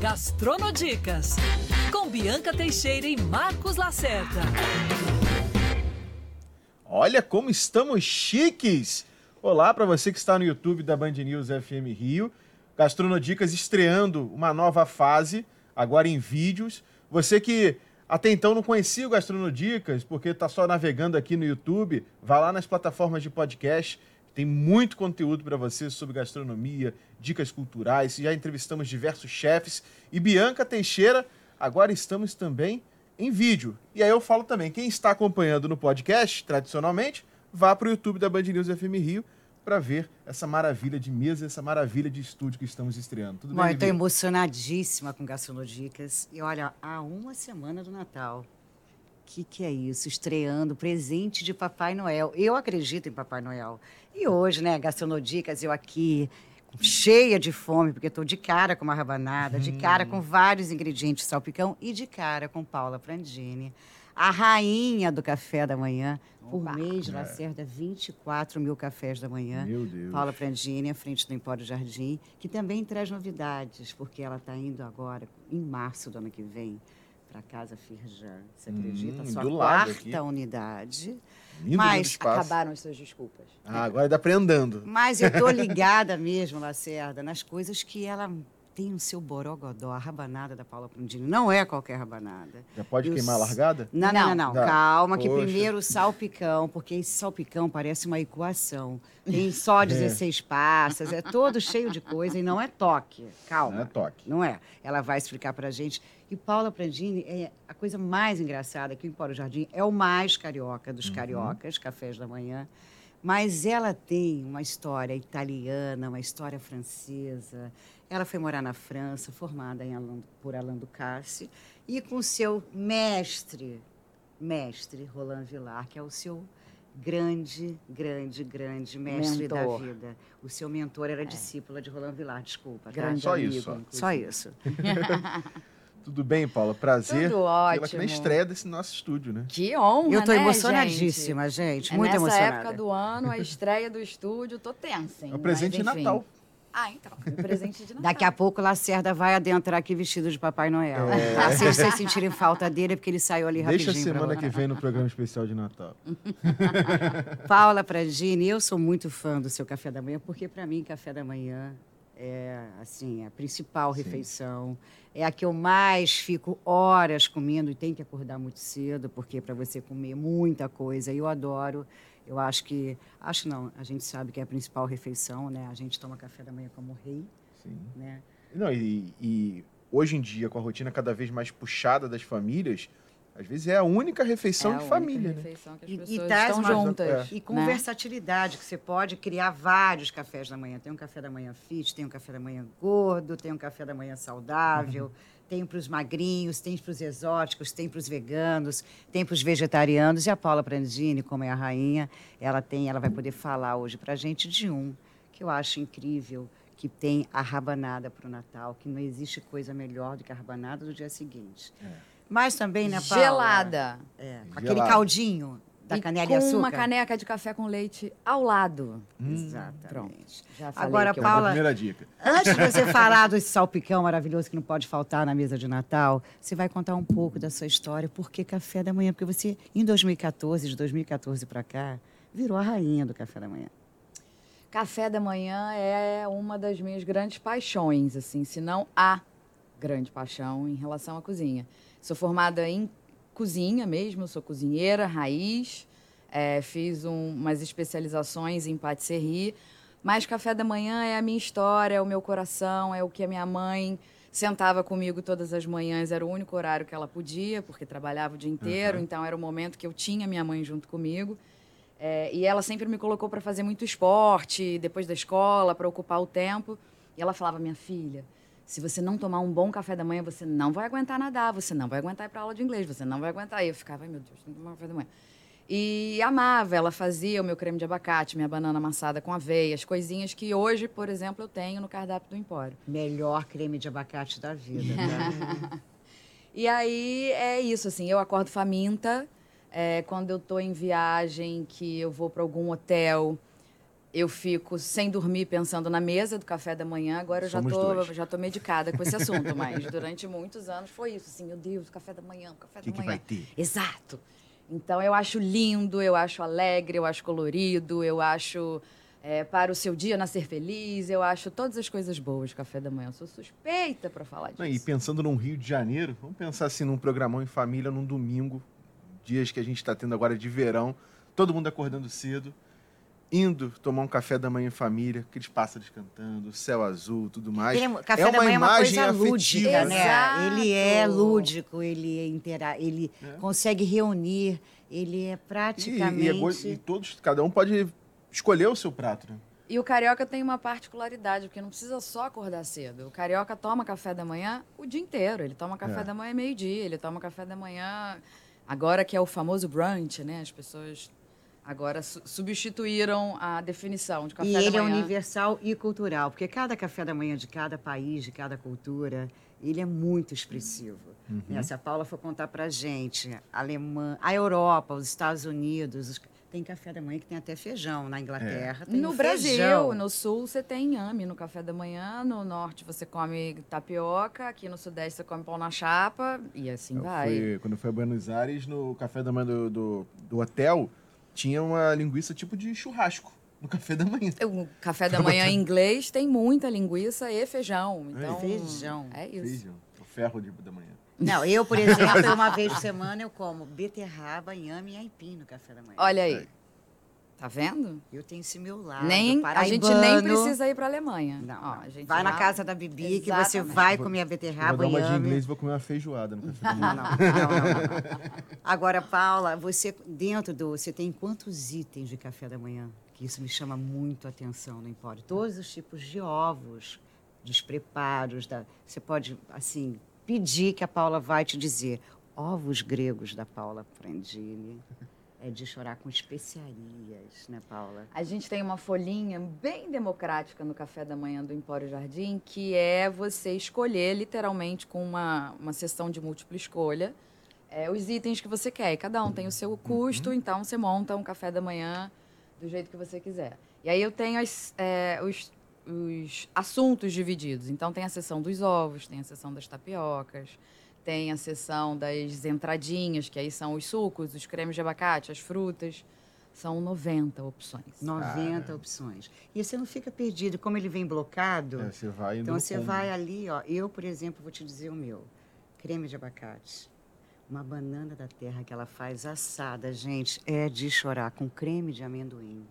Gastronodicas, com Bianca Teixeira e Marcos Lacerda. Olha como estamos chiques! Olá para você que está no YouTube da Band News FM Rio. Gastronodicas estreando uma nova fase, agora em vídeos. Você que até então não conhecia o Gastronodicas, porque está só navegando aqui no YouTube, vá lá nas plataformas de podcast. Tem muito conteúdo para você sobre gastronomia, dicas culturais. Já entrevistamos diversos chefes. E Bianca Teixeira, agora estamos também em vídeo. E aí eu falo também, quem está acompanhando no podcast, tradicionalmente, vá para o YouTube da Band News FM Rio para ver essa maravilha de mesa, essa maravilha de estúdio que estamos estreando. Tudo Bom, bem, eu estou emocionadíssima com Gastronodicas. E olha, há uma semana do Natal. O que, que é isso? Estreando presente de Papai Noel. Eu acredito em Papai Noel. E hoje, né, Gastronodicas, eu aqui cheia de fome, porque estou de cara com uma rabanada, de cara com vários ingredientes de salpicão e de cara com Paula Prandini, a rainha do café da manhã. Por Opa. mês, Lacerda, 24 mil cafés da manhã. Meu Deus. Paula Prandini, à frente do Empório Jardim, que também traz novidades, porque ela está indo agora, em março do ano que vem, para a Casa Firjan. Você Hum, acredita? Sua do quarta aqui. unidade. Lindo Mas. Acabaram as suas desculpas. Ah, agora dá para andando. Mas eu tô ligada mesmo, Lacerda, nas coisas que ela tem o seu borogodó, a rabanada da Paula Prandini. Não é qualquer rabanada. Já pode E os- queimar a largada? Não, não, não, não. Calma, que Poxa. primeiro o salpicão, porque esse salpicão parece uma equação. Tem só 16 passas, é todo cheio de coisa e não é toque. Calma. Não é toque. Não é. Ela vai explicar pra gente. E Paula Prandini é a coisa mais engraçada que o Empório Jardim é o mais carioca dos cariocas, cafés da manhã. Mas ela tem uma história italiana, uma história francesa. Ela foi morar na França, formada Alain, por Alain Ducasse, e com seu mestre, mestre Roland Villar, que é o seu grande, grande, grande mestre Mentor. da vida. O seu mentor era discípula de Roland Villar, desculpa. tá? Grande Só amigo, isso, inclusive. Só isso. Tudo bem, Paula? Prazer. Tudo ótimo. na estreia desse nosso estúdio, né? Que honra, Eu tô né, emocionadíssima, gente. gente? É muito nessa emocionada. época do ano, a estreia do estúdio, tô tensa, hein? É o presente Mas, de. Natal. Ah, então. é o presente de Natal. Daqui a pouco o Lacerda vai adentrar aqui vestido de Papai Noel. É. Tá? Se vocês sentirem falta dele, é porque ele saiu ali Deixa a rapidinho. pra semana que vem no programa especial de Natal. Paula Prandini, eu sou muito fã do seu café da manhã, porque para mim café da manhã é assim a principal refeição, é a que eu mais fico horas comendo e tenho que acordar muito cedo, porque para você comer muita coisa, eu adoro. Eu acho que, acho não, a gente sabe que é a principal refeição, né? A gente toma café da manhã como rei, Sim. né? Não, e, e hoje em dia, com a rotina cada vez mais puxada das famílias, às vezes é a única refeição É a de única família, né? refeição que as E- e pessoas traz estão uma- juntas. E com né? versatilidade, que você pode criar vários cafés da manhã. Tem um café da manhã fit, tem um café da manhã gordo, tem um café da manhã saudável, tem para os magrinhos, tem para os exóticos, tem para os veganos, tem para os vegetarianos. E a Paula Prandini, como é a rainha, ela tem, ela vai poder falar hoje para a gente de um que eu acho incrível, que tem a rabanada para o Natal, que não existe coisa melhor do que a rabanada do dia seguinte. Mas também, né, Paula? Gelada. É, com Gelada. aquele caldinho da e canela com e açúcar. uma caneca de café com leite ao lado. Exatamente. Pronto. Já falei Agora, que eu- É a Paula- primeira dica. Antes de você falar desse salpicão maravilhoso que não pode faltar na mesa de Natal, você vai contar um pouco da sua história. Por que café da manhã? Porque você, em 2014, de 2014 para cá, virou a rainha do café da manhã. Café da manhã é uma das minhas grandes paixões, assim, se não a grande paixão em relação à cozinha. Sou formada em cozinha mesmo, sou cozinheira, raiz, eh, fiz um- umas especializações em patisserie, mas café da manhã é a minha história, é o meu coração, é o que a minha mãe sentava comigo todas as manhãs, era o único horário que ela podia, porque trabalhava o dia inteiro, então era o momento que eu tinha minha mãe junto comigo. É, e ela sempre me colocou para fazer muito esporte, depois da escola, para ocupar o tempo. E ela falava: minha filha, se você não tomar um bom café da manhã, você não vai aguentar nadar, você não vai aguentar ir para aula de inglês, você não vai aguentar. E eu ficava: ai meu Deus, tem que tomar café da manhã. E amava, ela fazia o meu creme de abacate, minha banana amassada com aveia, as coisinhas que hoje, por exemplo, eu tenho no cardápio do Empório. Melhor creme de abacate da vida, tá? E aí é isso, assim, eu acordo faminta. é, quando eu tô em viagem, que eu vou para algum hotel, eu fico sem dormir pensando na mesa do café da manhã. Agora eu já tô, dois. já tô medicada com esse assunto, mas durante muitos anos foi isso. Assim, meu Deus, café da manhã, café O que, da que manhã. vai ter? Exato. Então eu acho lindo, eu acho alegre, eu acho colorido, eu acho é, para o seu dia nascer feliz, eu acho todas as coisas boas de café da manhã. Eu sou suspeita para falar disso. Não, e pensando num Rio de Janeiro, vamos pensar assim num programão em família num domingo, dias que a gente está tendo agora de verão, todo mundo acordando cedo, indo tomar um café da manhã em família, aqueles pássaros cantando, céu azul, tudo mais. Ele é- café é da uma manhã é uma imagem coisa afetiva, lúdica, né? né? Exato. Ele é lúdico, ele é intera ele É. consegue reunir, ele é E, praticamente... e, é go- e todos, cada um pode escolher o seu prato, né? E o carioca tem uma particularidade, porque não precisa só acordar cedo. O carioca toma café da manhã o dia inteiro. Ele toma café É. da manhã meio-dia, ele toma café da manhã. Agora que é o famoso brunch, né? As pessoas agora su- substituíram a definição de café E da ele é manhã. universal e cultural, porque cada café da manhã de cada país, de cada cultura, ele é muito expressivo. Uhum. Né? Se a Paula for contar pra gente, a Alemanha, a Europa, os Estados Unidos, os- tem café da manhã que tem até feijão. Na Inglaterra tem No Brasil, feijão. no sul, você tem inhame no café da manhã, no norte você come tapioca, aqui no sudeste você come pão na chapa, e assim Eu vai. fui- quando fui a Buenos Aires, no café da manhã do, do, do hotel, tinha uma linguiça tipo de churrasco no café da manhã. O café da manhã em inglês tem muita linguiça e feijão. Então, Feijão. É isso. Feijão, o ferro de, da manhã. Não, eu, por exemplo, uma vez por semana eu como beterraba, inhame e aipim no café da manhã. Olha aí. Tá vendo? Eu tenho esse meu lado Nem, a gente nem precisa ir para Alemanha. Não, Ó, a gente vai na casa da Bibi que você vai Vou- comer a Eu vou beterraba, dar uma de inglês e vou comer uma feijoada no café da Não, manhã. não, não, não. Agora, Paula, você dentro do. Você tem quantos itens de café da manhã? Que isso me chama muito a atenção no Empório. Todos os tipos de ovos, dos preparos. Da, você pode, assim, pedir que a Paula vai te dizer. Ovos gregos da Paula Prandini. É de chorar com especiarias, né, Paula? A gente tem uma folhinha bem democrática no café da manhã do Empório Jardim, que é você escolher, literalmente, com uma, uma sessão de múltipla escolha, é, os itens que você quer. E cada um tem o seu custo, então você monta um café da manhã do jeito que você quiser. E aí eu tenho as, é, os, os assuntos divididos. Então tem a seção dos ovos, tem a seção das tapiocas, tem a seção das entradinhas, que aí são os sucos, os cremes de abacate, as frutas. São 90 opções. 90 opções. E você não fica perdido. Como ele vem blocado, É, você vai então você vai ali, ó. Eu, por exemplo, vou te dizer o meu. Creme de abacate. Uma banana da terra que ela faz assada, gente, é de chorar, com creme de amendoim.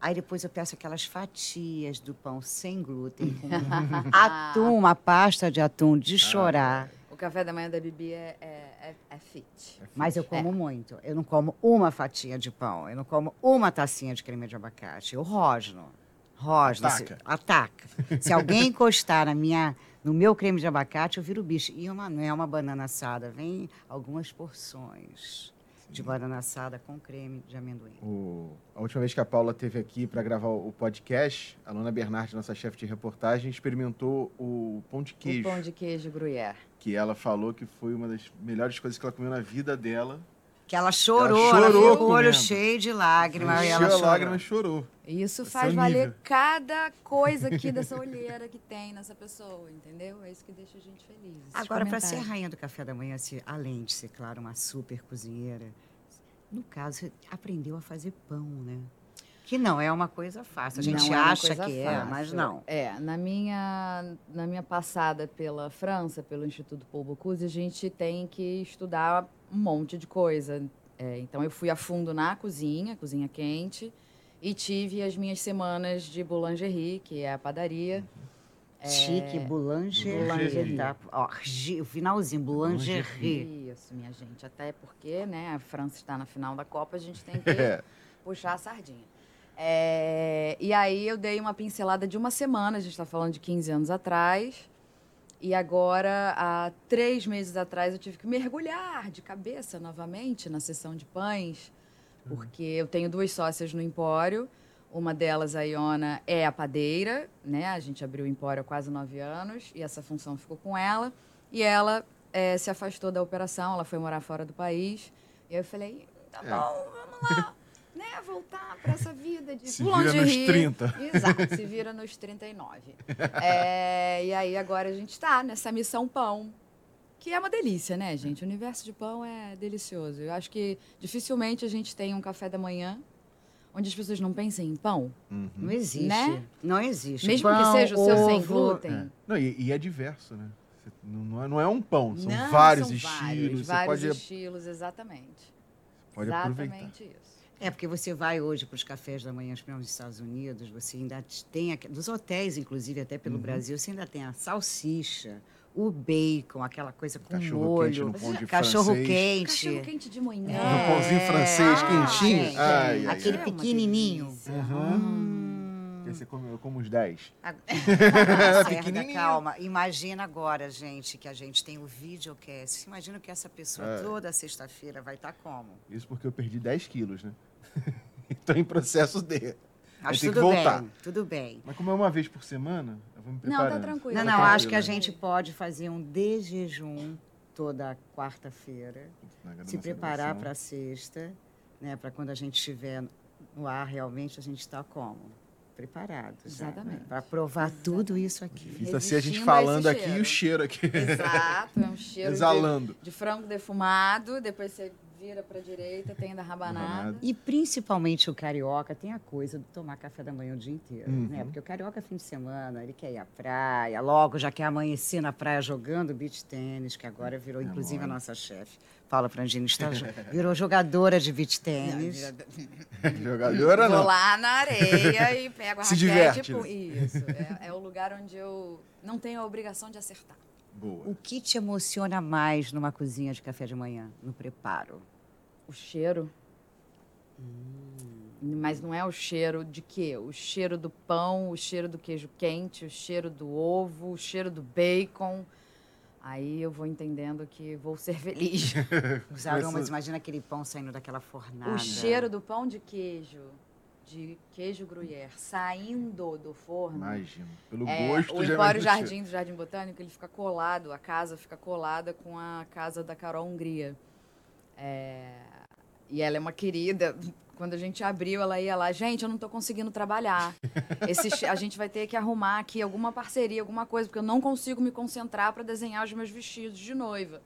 Aí depois eu peço aquelas fatias do pão sem glúten, com atum, uma pasta de atum de chorar. O café da manhã da Bibi é, é, é, é fit. Mas eu como muito. Eu não como uma fatia de pão. Eu não como uma tacinha de creme de abacate. Eu rosno. Rosno. Se- Ataca. ataca. Se alguém encostar na minha, no meu creme de abacate, eu viro bicho. E uma, não é uma banana assada. Vem algumas porções de banana assada com creme de amendoim. O- a última vez que a Paula esteve aqui para gravar o podcast, a Luna Bernardi, nossa chefe de reportagem, experimentou o pão de queijo, O pão de queijo gruyère. Que ela falou que foi uma das melhores coisas que ela comeu na vida dela. Que ela chorou, Ela ela, chorou ficou com o olho comendo. cheio de lágrimas. e Encheu ela a chorou. lágrima e chorou. Isso Esse faz é o valer nível. cada coisa aqui dessa olheira que tem nessa pessoa, entendeu? É isso que deixa a gente feliz. Agora, para ser rainha do café da manhã, se, além de ser, claro, uma super cozinheira, no caso, você aprendeu a fazer pão, né? Que não é uma coisa fácil. A gente Não é acha coisa que é, fácil. mas não. É, na minha, na minha passada pela França, pelo Instituto Paul Bocuse, a gente tem que estudar um monte de coisa. É, então, eu fui a fundo na cozinha, cozinha quente, e tive as minhas semanas de boulangerie, que é a padaria. Chique, boulangerie. Boulangerie. Tá? Ó, o finalzinho, boulangerie. Isso, minha gente. Até porque, né, a França está na final da Copa, a gente tem que É. puxar a sardinha. É, e aí eu dei uma pincelada de uma semana, a gente está falando de 15 anos atrás. E agora, há três meses atrás, eu tive que mergulhar de cabeça novamente na sessão de pães, porque eu tenho duas sócias no Empório. Uma delas, a Iona, é a padeira, né? A gente abriu o Empório há quase nove anos e essa função ficou com ela. E ela eh, se afastou da operação, ela foi morar fora do país. E eu falei, tá É. bom, vamos lá. Né, voltar para essa vida de Se vira nos 30. Exato, se vira nos 39. É, e aí agora a gente está nessa missão pão, que é uma delícia, né, gente? O universo de pão é delicioso. Eu acho que dificilmente a gente tem um café da manhã onde as pessoas não pensem em pão. Não existe. Né? Não existe. Mesmo Pão, que seja o seu sem ovo, glúten. É. Não, e, e é diverso, né? Não, é, não é um pão, são Não, vários são estilos. Vários, você vários pode, estilos, exatamente. pode aproveitar. exatamente isso. É, porque você vai hoje para os cafés da manhã, nos Estados Unidos, você ainda tem, dos hotéis, inclusive, até pelo Uhum. Brasil, você ainda tem a salsicha, o bacon, aquela coisa com Cachorro quente molho, de cachorro francês. quente. Cachorro quente de manhã. No pãozinho francês Ah, quentinho. gente, Ai, ai, aquele ai. É uma pequenininho. Hum. Você come, eu como uns 10. A- calma. Imagina agora, gente, que a gente tem o videocast. Imagina que essa pessoa É. toda sexta-feira vai estar como? Isso porque eu perdi 10 quilos, né? Estou em processo de. Tem que tudo voltar. bem, tudo bem. Mas como é uma vez por semana, eu vou me Não, tá tranquilo. Não, Tá não, acho que a né? gente pode fazer um de jejum toda quarta-feira, se preparar para sexta, né? Para quando a gente estiver no ar, realmente a gente está como? Preparado. Exatamente. Para provar tudo isso aqui. Difícil assim a gente falando aqui e o cheiro aqui. Exato, é um cheiro de, Exalando. de frango defumado, depois você vira pra direita, tem da rabanada. Rabanada. E principalmente o carioca tem a coisa de tomar café da manhã o dia inteiro, Uhum. né? Porque o carioca fim de semana, ele quer ir à praia, logo já quer amanhecer na praia jogando beach tênis, que agora virou É inclusive a nossa chefe. Paula Frangini está virou jogadora de beach tênis. Jogadora Vou não. lá na areia e pego a Se raquete. diverte, pu- né? Isso, é, é o lugar onde eu não tenho a obrigação de acertar. Boa. O que te emociona mais numa cozinha de café de manhã, no preparo? O cheiro. Mas não é o cheiro de quê? O cheiro do pão, o cheiro do queijo quente, o cheiro do ovo, o cheiro do bacon. Aí eu vou entendendo que vou ser feliz. Os aromas, imagina aquele pão saindo daquela fornada. o cheiro do pão de queijo, de queijo gruyère, saindo do forno. Imagino. Pelo É, gosto o já Empório Jardim do Jardim Botânico, ele fica colado, a casa fica colada com a casa da Carol Hungria. É, e ela é uma querida. Quando a gente abriu, ela ia lá, gente, eu não estou conseguindo trabalhar. Esse a gente vai ter que arrumar aqui alguma parceria, alguma coisa, porque eu não consigo me concentrar para desenhar os meus vestidos de noiva.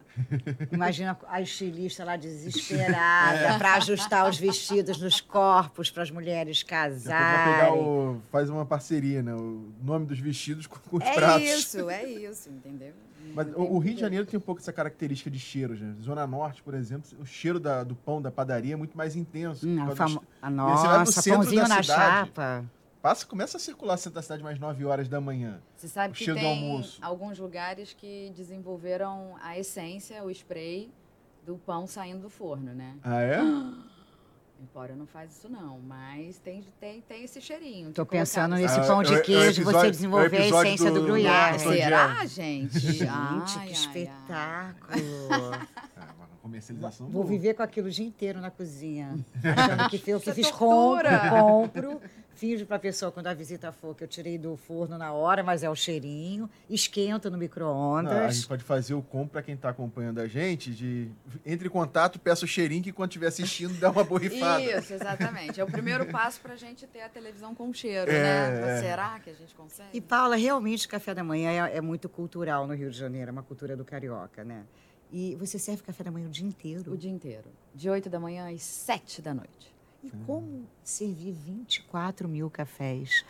Imagina a estilista lá desesperada para ajustar os vestidos nos corpos para as mulheres pegar casarem. o, faz uma parceria, né? O nome dos vestidos com, com os É pratos. isso, é isso, entendeu? Mas o, o Rio de. Janeiro tem um pouco essa característica de cheiros, né? Zona Norte, por exemplo, o cheiro da- do pão da padaria é muito mais intenso. Hum, a, dos- a você vai pro nossa, centro pãozinho da na cidade. chapa. Passa, começa a circular centro da cidade mais 9 horas da manhã. Você sabe O que cheiro do tem almoço. alguns lugares que desenvolveram a essência, o spray do pão saindo do forno, né? Ah, é? Empório não faz isso não, mas tem, tem, tem esse cheirinho. Tô colocar pensando nesse pão é de é o queijo, episódio- você é desenvolver a essência do, do- gruyère. Ah, será, gente? Gente, Ai, que ai, ai. espetáculo. Ah, uma comercialização Vou boa. viver com aquilo o dia inteiro na cozinha. Achando que eu que é fiz compro, tortura. Compro. Finjo pra pessoa quando a visita for que eu tirei do forno na hora, mas é o cheirinho. Esquento no Não, a micro-ondas. gente pode fazer o compro para quem está acompanhando a gente, de entre em contato, peça o cheirinho que quando estiver assistindo dá uma borrifada. Isso, exatamente. É o primeiro passo pra gente ter a televisão com cheiro, É, né? Mas é. Será que a gente consegue? E, Paula, realmente o café da manhã é, é muito cultural no Rio de Janeiro, é uma cultura do carioca, né? E você serve café da manhã o dia inteiro. O dia inteiro. De 8 da manhã às 7 da noite. E como servir 24 mil cafés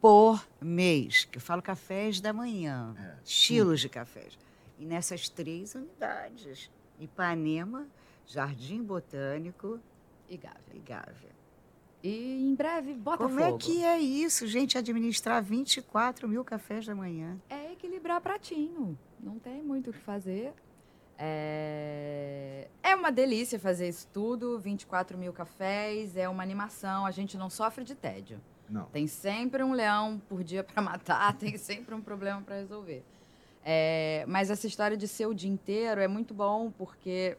por mês? Que eu falo cafés da manhã, É. estilos de cafés. E nessas três unidades: Ipanema, Jardim Botânico E Gávea. e Gávea. E em breve, Botafogo. Como é que é isso, gente, administrar 24 mil cafés da manhã? É equilibrar pratinho. Não tem muito o que fazer. É... é uma delícia fazer isso tudo. 24 mil cafés, é uma animação. A gente não sofre de tédio. Não. Tem sempre um leão por dia para matar, tem sempre um problema para resolver. É, mas essa história de ser o dia inteiro é muito bom porque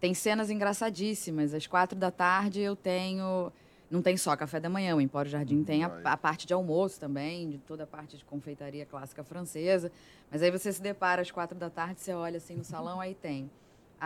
tem cenas engraçadíssimas. Às quatro da tarde eu tenho. Não tem só café da manhã, o Empório Jardim tem a, a parte de almoço também, de toda a parte de confeitaria clássica francesa. Mas aí você se depara às quatro da tarde, você olha assim no salão, aí tem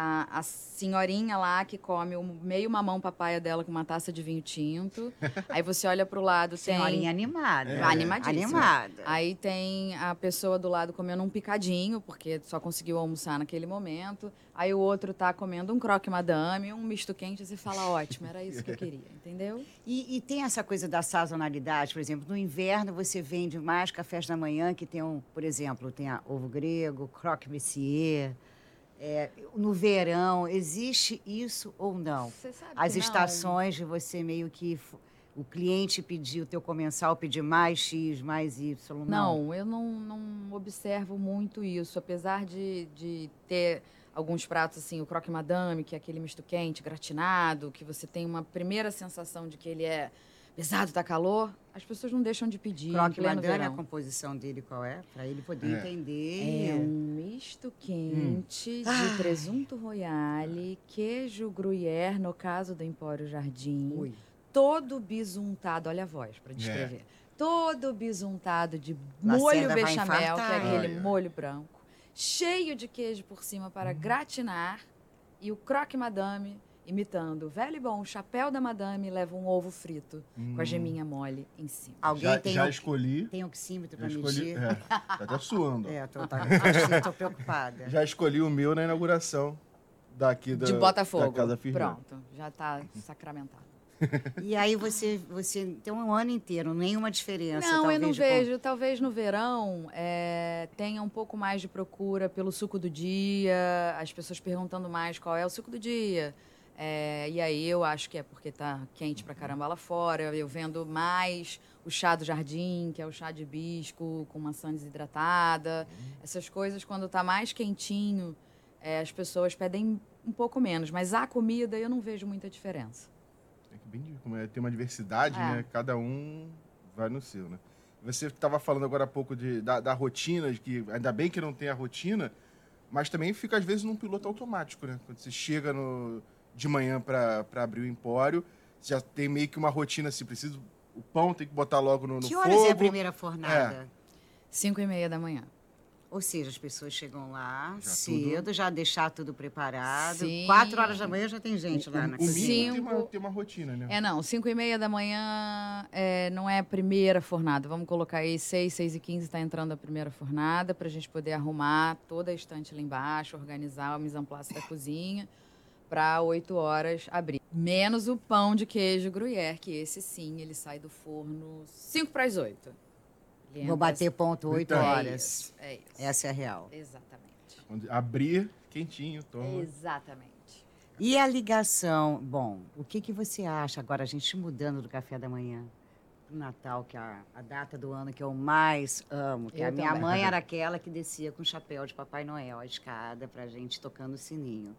a, a senhorinha lá que come o meio mamão papaya dela com uma taça de vinho tinto. Aí você olha pro lado, tem... Senhorinha animada. É. Animadíssima. Animada. Aí tem a pessoa do lado comendo um picadinho, porque só conseguiu almoçar naquele momento. Aí o outro tá comendo um croque madame, um misto quente, e você fala, ótimo, era isso que eu queria, entendeu? E, e tem essa coisa da sazonalidade, por exemplo, no inverno você vende mais cafés da manhã que tem, um, por exemplo, tem a ovo grego, croque monsieur. É, no verão, existe isso ou não? Você sabe As não. estações de você meio que o cliente pedir, o teu comensal pedir mais X, mais Y, não? Não, eu não, não observo muito isso, apesar de, de ter alguns pratos assim, o croque madame, que é aquele misto quente, gratinado, que você tem uma primeira sensação de que ele é pesado, tá calor, as pessoas não deixam de pedir Croque madame, a composição dele qual é? Para ele poder É. entender. É um misto quente de Ai. presunto royale, queijo gruyère, no caso do Empório Jardim, Ui. todo bisuntado, olha a voz para descrever. Todo bisuntado de Lacerda molho bechamel, que é aquele Ai, molho branco, cheio de queijo por cima para gratinar, e o croque madame imitando o velho e bom chapéu da madame leva um ovo frito com a geminha mole em cima. Alguém Já, tem, já o, escolhi. tem oxímetro para medir? É, tá até suando. ó. É, tô, tá, tô preocupada. Já escolhi o meu na inauguração daqui da, de Botafogo. da Casa Firmino. Pronto, já está sacramentado. E aí você, você tem um ano inteiro, nenhuma diferença. Não, eu não com- vejo. Talvez no verão é, tenha um pouco mais de procura pelo suco do dia, as pessoas perguntando mais qual é o suco do dia. É, e aí eu acho que é porque tá quente pra caramba lá fora. Eu vendo mais o chá do jardim, que é o chá de hibisco com maçã desidratada. Essas coisas, quando tá mais quentinho, é, as pessoas pedem um pouco menos. Mas a comida eu não vejo muita diferença. É que bem, como é, tem uma diversidade, É. né? Cada um vai no seu, né? Você estava falando agora há pouco de, da, da rotina, de que ainda bem que não tem a rotina, mas também fica às vezes num piloto automático, né? Quando você chega no, de manhã para abrir o empório, já tem meio que uma rotina assim, preciso o pão tem que botar logo no, no Que fogo. horas é a primeira fornada? Cinco e meia da manhã. Ou seja, as pessoas chegam lá Já cedo, já deixar tudo preparado. Sim. Quatro horas da manhã já tem gente lá na o, o cozinha. mínimo tem uma, Cinco. tem uma rotina, né? É, não, 5 e meia da manhã é, não é a primeira fornada. Vamos colocar aí 6, 6 e 15 está entrando a primeira fornada para a gente poder arrumar toda a estante lá embaixo, organizar o mise en place da cozinha para 8 horas abrir. Menos o pão de queijo gruyère, que esse sim, ele sai do forno 5 para as 8. Ele Vou bater ponto oito Então. É horas. isso, é isso. Essa é a real. Exatamente. Onde abrir quentinho, toma. Exatamente. E a ligação? Bom, o que, que você acha agora, a gente mudando do café da manhã pro Natal, que é a, a data do ano que eu mais amo? Que Eu a minha também. mãe era aquela que descia com o chapéu de Papai Noel, a escada, pra gente tocando o sininho.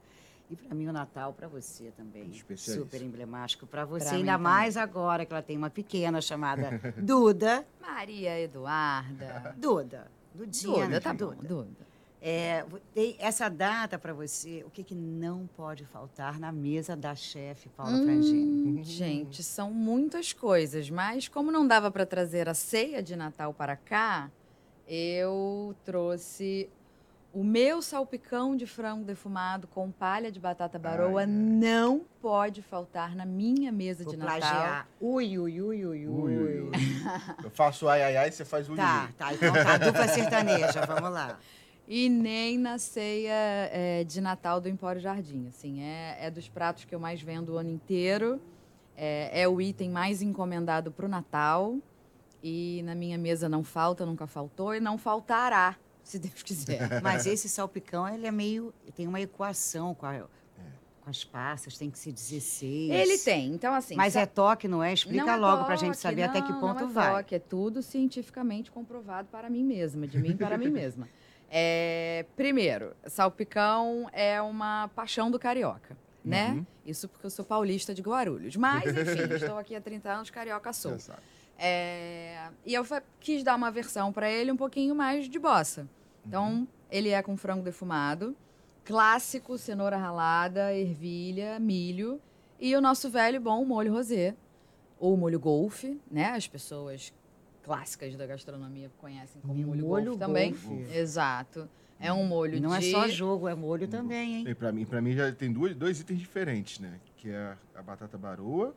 E para mim o Natal para você também. Super emblemático para você, Pra ainda também. mais agora que ela tem uma pequena chamada Duda. Maria Eduarda. Duda. Dudinha. Duda, tá bom, Duda. Duda. É, tem essa data para você, o que, que não pode faltar na mesa da chefe Paula Hum. Frangini? Gente, são muitas coisas, mas como não dava para trazer a ceia de Natal para cá, eu trouxe o meu salpicão de frango defumado com palha de batata baroa. Ai, ai. Não pode faltar na minha mesa Vou de Natal. plagiar. Ui, ui, ui, ui, ui. Ui, ui, ui. Eu faço ai, ai, ai, você faz ui, Tá, ui. tá, então tá, dupla sertaneja, vamos lá. E nem na ceia é, de Natal do Empório Jardim. Assim, é, é dos pratos que eu mais vendo o ano inteiro. É, é o item mais encomendado para o Natal. E na minha mesa não falta, nunca faltou e não faltará, se Deus quiser. Mas esse salpicão, ele é meio. tem uma equação com, a- com as passas, tem que ser 16. Ele tem, então assim. Mas é toque, não é? Explica não é logo pra toque, gente saber até que não, ponto não é vai. Toque, é tudo cientificamente comprovado para mim mesma, de mim para mim mesma. É, primeiro, salpicão é uma paixão do carioca, né? Uhum. Isso porque eu sou paulista de Guarulhos. Mas, enfim, estou aqui há 30 anos, carioca sou. É, e eu quis dar uma versão para ele um pouquinho mais de bossa. Então, ele é com frango defumado, clássico, cenoura ralada, ervilha, milho e o nosso velho e bom molho rosé, ou molho golfe, né? As pessoas clássicas da gastronomia conhecem como molho, Molho golfe também. golfe. Exato. É um molho Não de... é só jogo, é molho também, hein? E pra mim, pra mim já tem duas, dois itens diferentes, né? Que é a batata baroa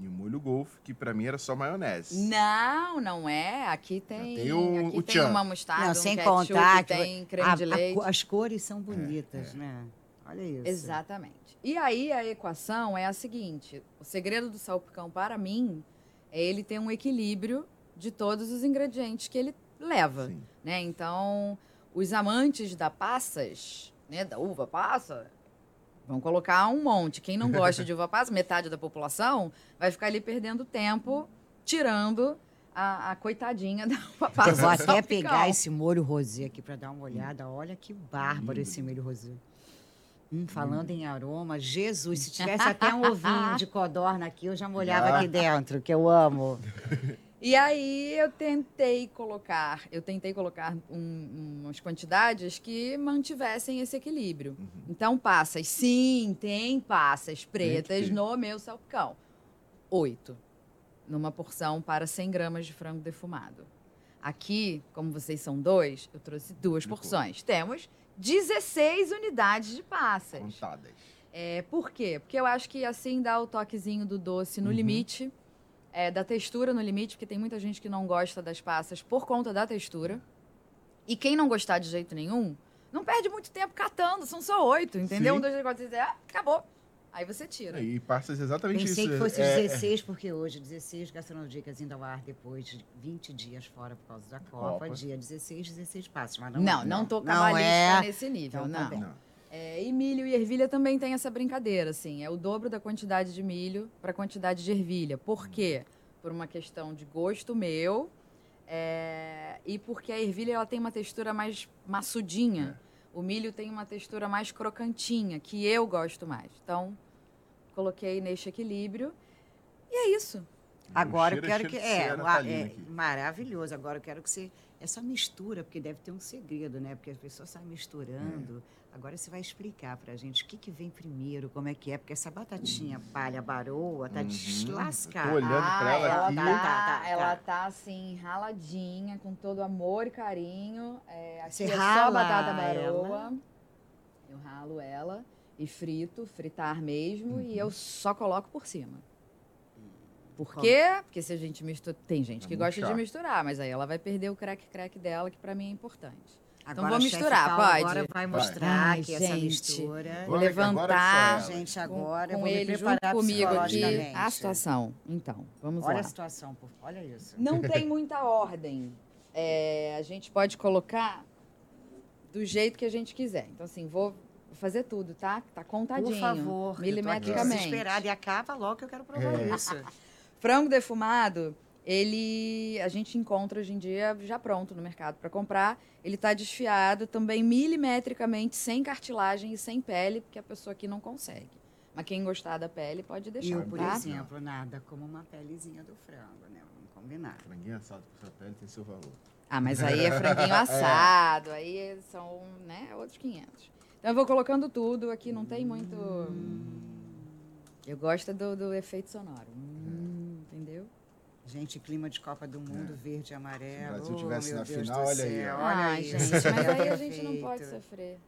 e o molho golfe, que pra mim era só maionese. Não, não é. Aqui tem, tem o- aqui o tem tchan. uma mostarda, Não, um sem ketchup, contar que tem creme a- de a leite. co- as cores são bonitas, né? Olha isso. Exatamente. E aí a equação é a seguinte: o segredo do salpicão para mim é ele ter um equilíbrio de todos os ingredientes que ele leva, Sim. né? Então, os amantes da passas, né, da uva passa, vão colocar um monte. Quem não gosta de uva passa, metade da população, vai ficar ali perdendo tempo tirando a, a coitadinha da uva passa. Eu vou até salpicão. pegar esse molho rosé aqui para dar uma olhada. Olha que bárbaro esse molho rosé. Hum, falando em aroma, Jesus, se tivesse até um ovinho de codorna aqui, eu já molhava Já. aqui dentro, que eu amo. E aí eu tentei colocar, eu tentei colocar um- umas quantidades que mantivessem esse equilíbrio. Uhum. Então, passas, sim, tem passas pretas ter. no meu salpicão. Oito. Numa porção para 100 gramas de frango defumado. Aqui, como vocês são dois, eu trouxe duas Ficou. porções. Temos 16 unidades de passas. Contadas. É, por quê? Porque eu acho que assim dá o toquezinho do doce no Uhum. limite, é, da textura no limite, porque tem muita gente que não gosta das passas por conta da textura. E quem não gostar de jeito nenhum, não perde muito tempo catando, são só oito, entendeu? Sim. Um, dois, três, quatro, cinco, seis, ah, acabou. Aí você tira. E passas exatamente Pensei isso. que fosse é, 16, porque hoje 16 gastronodicas indo ao ar depois de 20 dias fora por causa da Copa. Copa. Dia 16, 16 passos. Mas não, Não, é. não, tô Não cabalista é. nesse nível, não. bem. Não. É, e milho e ervilha também tem essa brincadeira, assim. É o dobro da quantidade de milho para a quantidade de ervilha. Por quê? Por uma questão de gosto meu é, e porque a ervilha ela tem uma textura mais maçudinha. O milho tem uma textura mais crocantinha, que eu gosto mais. Então, coloquei neste equilíbrio. E é isso. Agora eu quero que. É, Thalina é maravilhoso. Agora eu quero que você. Essa mistura, porque deve ter um segredo, né? Porque as pessoas saem misturando. Agora você vai explicar pra gente o que, que vem primeiro, como é que é, porque essa batatinha palha baroa tá Uhum. deslascada. Tô olhando pra ela ela aqui. Tá, Tá, tá, ela tá. assim, raladinha, com todo amor e carinho. É, aqui Você é só rala batata ela? baroa. Eu ralo ela e frito, fritar mesmo, Uhum. e eu só coloco por cima. Por quê? Porque se a gente mistura. Tem gente que gosta de misturar, mas aí ela vai perder o crack-crack dela, que pra mim é importante. Então Agora vou a chefe misturar, Paula pode? Agora vai Vai. mostrar Ai, que essa mistura. Vou Olha que agora levantar, é. Gente, Com, agora com vou me ele junto preparar comigo aqui a situação. Então, vamos Olha lá. a situação, por- olha isso. Não tem muita ordem. É, a gente pode colocar do jeito que a gente quiser. Então, assim, vou fazer tudo, tá? Tá contadinho. Por favor, eu tô aqui milimetricamente. desesperada. E acaba logo que eu quero provar É. isso. Frango defumado, ele a gente encontra hoje em dia já pronto no mercado para comprar. Ele tá desfiado também milimetricamente, sem cartilagem e sem pele, porque a pessoa aqui não consegue. Mas quem gostar da pele pode deixar, Eu, por tá? exemplo, nada como uma pelezinha do frango, né? Vamos combinar. Franguinho assado com sua pele tem seu valor. Ah, mas aí é franguinho assado, aí são, né, outros 500. Então eu vou colocando tudo, aqui não tem muito... Eu gosto do, do efeito sonoro, Hum, entendeu? Gente, clima de Copa do Mundo, verde e amarelo. Se o Brasil Oh, tivesse meu na Deus final, olha aí. Olha Ai, isso. gente, mas aí a gente não pode sofrer.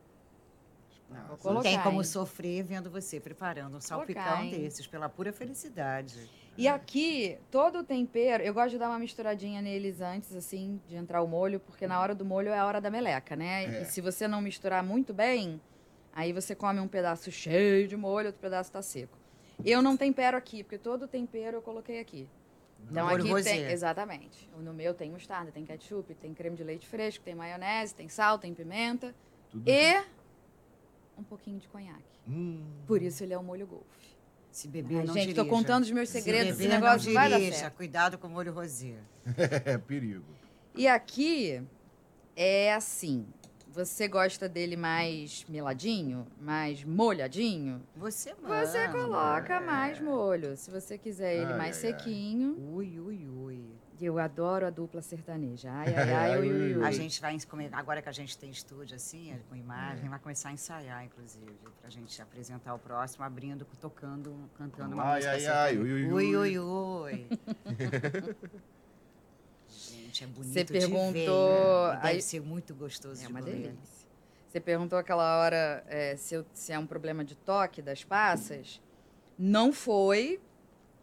Não, colocar, tem como hein? sofrer vendo você preparando um salpicão Colocar, desses, pela pura felicidade. E aqui, todo o tempero, eu gosto de dar uma misturadinha neles antes, assim, de entrar o molho, porque na hora do molho é a hora da meleca, né? É. E se você não misturar muito bem, aí você come um pedaço cheio de molho, outro pedaço tá seco. Eu não tempero aqui, porque todo o tempero eu coloquei aqui. Então Molho aqui rosé. tem, exatamente. No meu tem mostarda, tem ketchup, tem creme de leite fresco, tem maionese, tem sal, tem pimenta Tudo e um pouquinho de conhaque. Hum. Por isso ele é o molho golfe. Se beber, Ai, não gente, tô dirija. contando os meus Se segredos, esse beber, negócio não vai dar certo. Cuidado com o molho rosé. É perigo. E aqui é assim. Você gosta dele mais meladinho, mais molhadinho? Você manda. Você coloca é. mais molho. Se você quiser ele Ai, mais ai, ai. sequinho. Ui, ui, ui. Eu adoro a dupla sertaneja. Ai, ai, ai, ui, ui, ui. A gente vai, agora que a gente tem estúdio assim, com imagem, vai começar a ensaiar, inclusive, pra gente apresentar o próximo, abrindo, tocando, cantando uma Ai, música ai, ai, sertaneja. ui, ui, ui, ui. ui, ui. gente, é bonito Você de ver, perguntou- né? Deve aí- ser muito gostoso É de uma delícia. Você perguntou aquela hora é, se, eu- se é um problema de toque das passas. Não foi,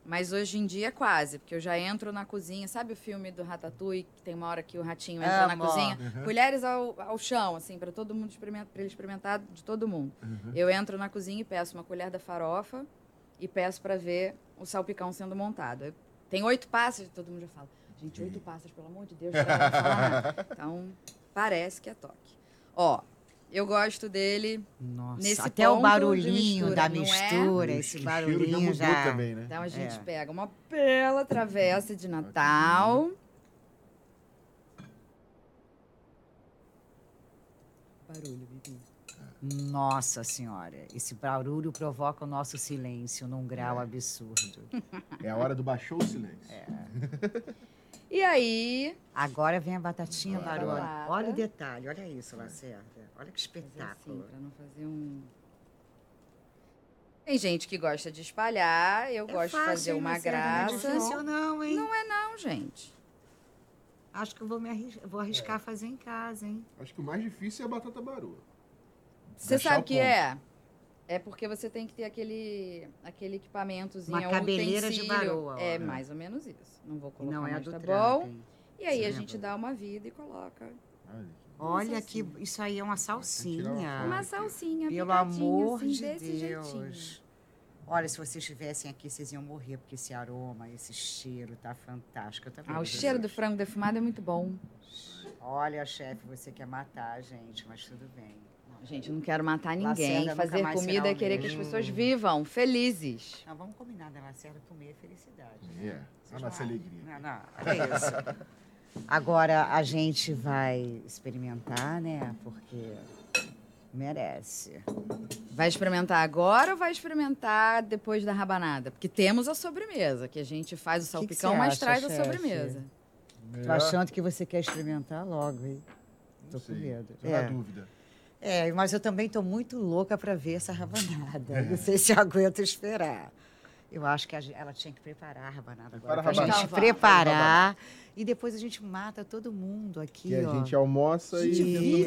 mas hoje em dia é quase, porque eu já entro na cozinha. Sabe o filme do Ratatouille, que tem uma hora que o ratinho entra na Amo. cozinha? Colheres ao, ao chão, assim, para todo mundo experimentar, para ele experimentar de todo mundo. Eu entro na cozinha e peço uma colher da farofa e peço para ver o salpicão sendo montado. Eu- Tem oito passas, todo mundo já fala. Gente, oito passas, pelo amor de Deus. Então, parece que é toque. Ó, eu gosto dele. Nossa, Nesse até o barulhinho mistura, da é? mistura, O esse barulhinho já também, né? Então a gente É. pega uma bela travessa de Natal. Barulho, Bibi. Nossa senhora, esse barulho provoca o nosso silêncio num grau absurdo. É a hora do baixou o silêncio. E aí, Agora vem a batatinha barulho. lá. Olha o detalhe, olha isso, Lacerda. Olha que fazer assim, espetáculo. pra não fazer um. Tem gente que gosta de espalhar, eu É gosto de fácil, fazer hein, uma graça. Não é difícil não, hein? Não é não, gente. Acho que eu vou, me arris- vou arriscar a fazer em casa, hein? Acho que o mais difícil é a batata barua. Você sabe o o que ponto. é? É porque você tem que ter aquele, aquele equipamentozinho, Uma cabeleira de varoa, É ó. mais ou menos isso. Não vou colocar não é a do tá bom? E aí a gente dá uma vida e coloca Olha que- salsinha. isso aí é uma salsinha. tirar uma salsinha Pelo picadinha, amor assim, de desse Deus. jeitinho. Olha, se vocês estivessem aqui, vocês iam morrer, porque esse aroma, esse cheiro tá fantástico. Eu também Ah, o cheiro do frango defumado é muito bom. Olha, chefe, você quer matar a gente, mas tudo bem. Não, gente, eu não quero matar Lacerda ninguém. nunca Fazer comida é querer que as pessoas vivam felizes. Não, vamos combinar da Lacerda comer felicidade. É, Vocês a nossa não- alegria. Não, não, olha isso. Agora a gente vai experimentar, né? Porque merece. Vai experimentar agora ou vai experimentar depois da rabanada? Porque temos a sobremesa, que a gente faz o Que que salpicão, você mas acha, traz a chefe? sobremesa. Tô Melhor- achando que você quer experimentar logo, hein? não tô com medo. tô na É. dúvida. É, mas eu também tô muito louca para ver essa rabanada. Não sei se aguento esperar. Eu acho que a ela tinha que preparar a rabanada Prepara agora. Pra a gente preparar. E depois a gente mata todo mundo aqui, Que a ó. gente almoça e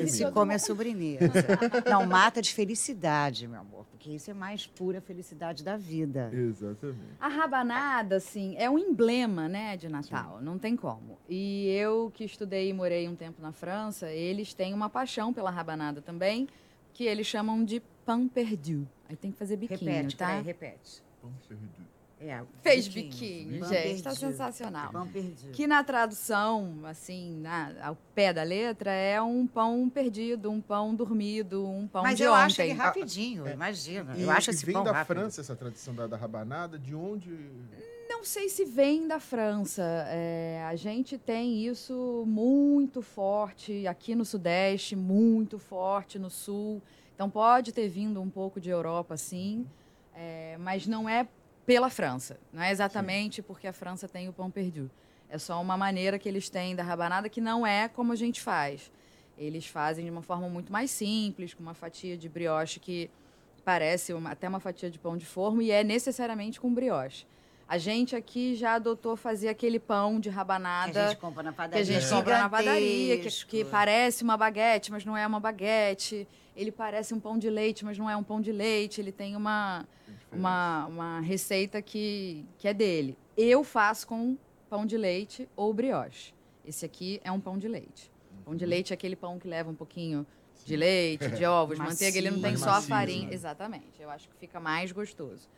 Isso, dormir. come a sobremesa. Não, mata de felicidade, meu amor. Porque isso é mais pura felicidade da vida. Exatamente. A rabanada, assim, é um emblema, né, de Natal. Não tem como. E eu que estudei e morei um tempo na França, eles têm uma paixão pela rabanada também, que eles chamam de pain perdu. Aí tem que fazer biquinho, repete, tá? peraí, repete. É, Fez biquinho, gente. Tá perdido. sensacional. Pão perdido. Que na tradução, assim, na- ao pé da letra, é um pão perdido, um pão dormido, um pão Mas de eu ontem. acho ele rapidinho, imagina. E, eu acho esse vem pão da rápido. França essa tradição da, da rabanada? De onde? Não sei se vem da França. É, a gente tem isso muito forte aqui no Sudeste, muito forte no Sul. Então pode ter vindo um pouco de Europa, sim, é, mas não é pela França. Não é exatamente porque a França tem o pão perdu. É só uma maneira que eles têm da rabanada que não é como a gente faz. Eles fazem de uma forma muito mais simples, com uma fatia de brioche que parece uma- até uma fatia de pão de forma e é necessariamente com brioche. A gente aqui já adotou fazer aquele pão de Que a rabanada gente compra na que padaria. a gente compra na padaria, que, que parece uma baguete, mas não é uma baguete. Ele parece um pão de leite, mas não é um pão de leite. Ele tem uma, uma, uma receita que, que é dele. Eu faço com pão de leite ou brioche. Esse aqui é um pão de leite. Pão de leite é aquele pão que leva um pouquinho de leite, de ovos, manteiga. Ele não tem Mais só a farinha. né? Exatamente. Eu acho que fica mais gostoso.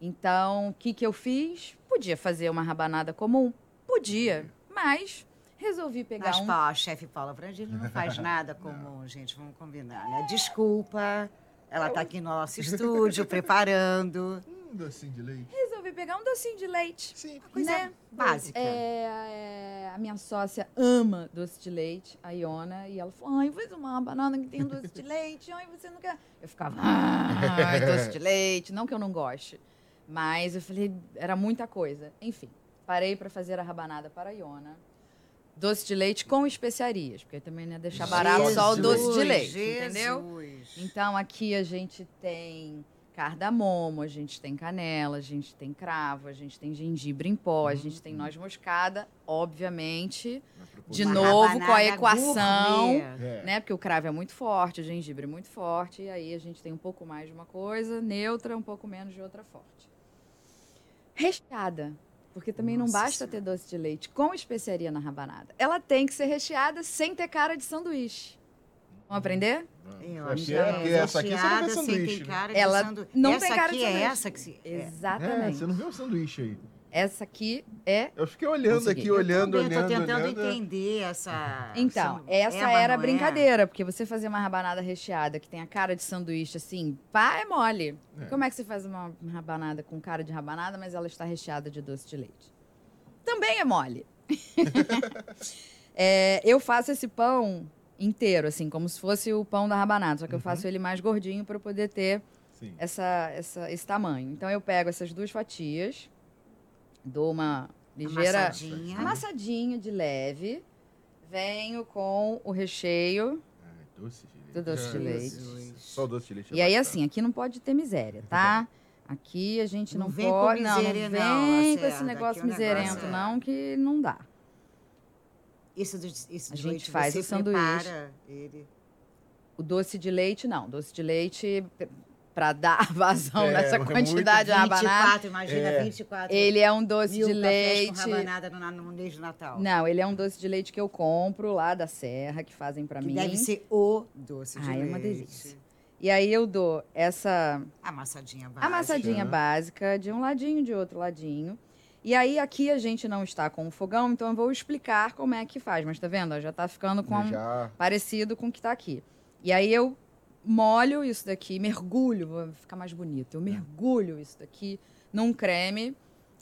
Então, o que, que eu fiz? Podia fazer uma rabanada comum? Podia, mas resolvi pegar Mas, um. pá, a chefe Paula Brandini não faz nada comum, gente, vamos combinar, né? Desculpa, ela tá aqui no nosso estúdio preparando. Um docinho de leite. Resolvi pegar um docinho de leite. Sim. Coisa Né? básica. É, é, a minha sócia ama doce de leite, a Iona, e ela falou: ai, faz uma banana que tem doce de leite, ai, você não quer. Eu ficava, ai, doce de leite, não que eu não goste. Mas eu falei, era muita coisa. Enfim, parei para fazer a rabanada para a Iona. Doce de leite com especiarias, porque também não ia deixar barato só o doce de leite, Jesus. entendeu? Então aqui a gente tem cardamomo, a gente tem canela, a gente tem cravo, a gente tem gengibre em pó, a gente tem noz moscada, obviamente, de Uma novo com a equação, gourmet. É. né? Porque o cravo é muito forte, o gengibre é muito forte, e aí a gente tem um pouco mais de uma coisa neutra, um pouco menos de outra forte. Recheada. Porque também não Nossa basta ter doce de leite com especiaria na rabanada. Ela tem que ser recheada sem ter cara de sanduíche. Vamos aprender? Eu é- aqui essa aqui você não vê recheada, sem sanduíche, ter né? cara de Ela sandu- não essa tem cara aqui de é sanduíche. essa que se... é. É, Exatamente. você não vê o sanduíche aí. Essa aqui é. Eu fiquei olhando Consegui. aqui, Eu olhando, Também olhando, tô tentando olhando. entender essa... Então, essa- essa é, era a é? brincadeira, porque você fazer uma rabanada recheada que tem a cara de sanduíche assim, pá, é mole. É. Como é que você faz uma rabanada com cara de rabanada, mas ela está recheada de doce de leite? Também é mole. É, eu faço esse pão inteiro, assim, como se fosse o pão da rabanada, só que eu faço ele mais gordinho para poder ter essa, essa, esse tamanho. Então eu pego essas duas fatias, dou uma ligeira Amassadinha. amassadinha de leve, venho com o recheio. Ai, doce de leite. Do doce de leite. Só doce de leite. é E aí, bacana. assim, aqui não pode ter miséria, tá? Aqui a gente não, Não vem com pode. Não, não miséria, vem não, com esse negócio aqui o miserento, negócio é- não, que não dá. Isso de, isso A gente faz o sanduíche. ele. O doce de leite, não. Doce de leite, p- pra dar vazão É, nessa é quantidade de rabanada, 24, imagina, É. 24 ele é um doce mil de leite. com rabanada no, no mês de Natal. Não, ele é um doce de leite que eu compro lá da Serra, que fazem pra que mim. deve ser o doce de Ah, é leite. uma delícia. E aí eu dou essa Amassadinha básica. amassadinha básica de um ladinho, de outro ladinho. E aí aqui a gente não está com o fogão, então eu vou explicar como é que faz. Mas tá vendo? Já tá ficando com Já. parecido com o que tá aqui. E aí eu molho isso daqui, mergulho, vou ficar mais bonito. Eu mergulho isso daqui num creme,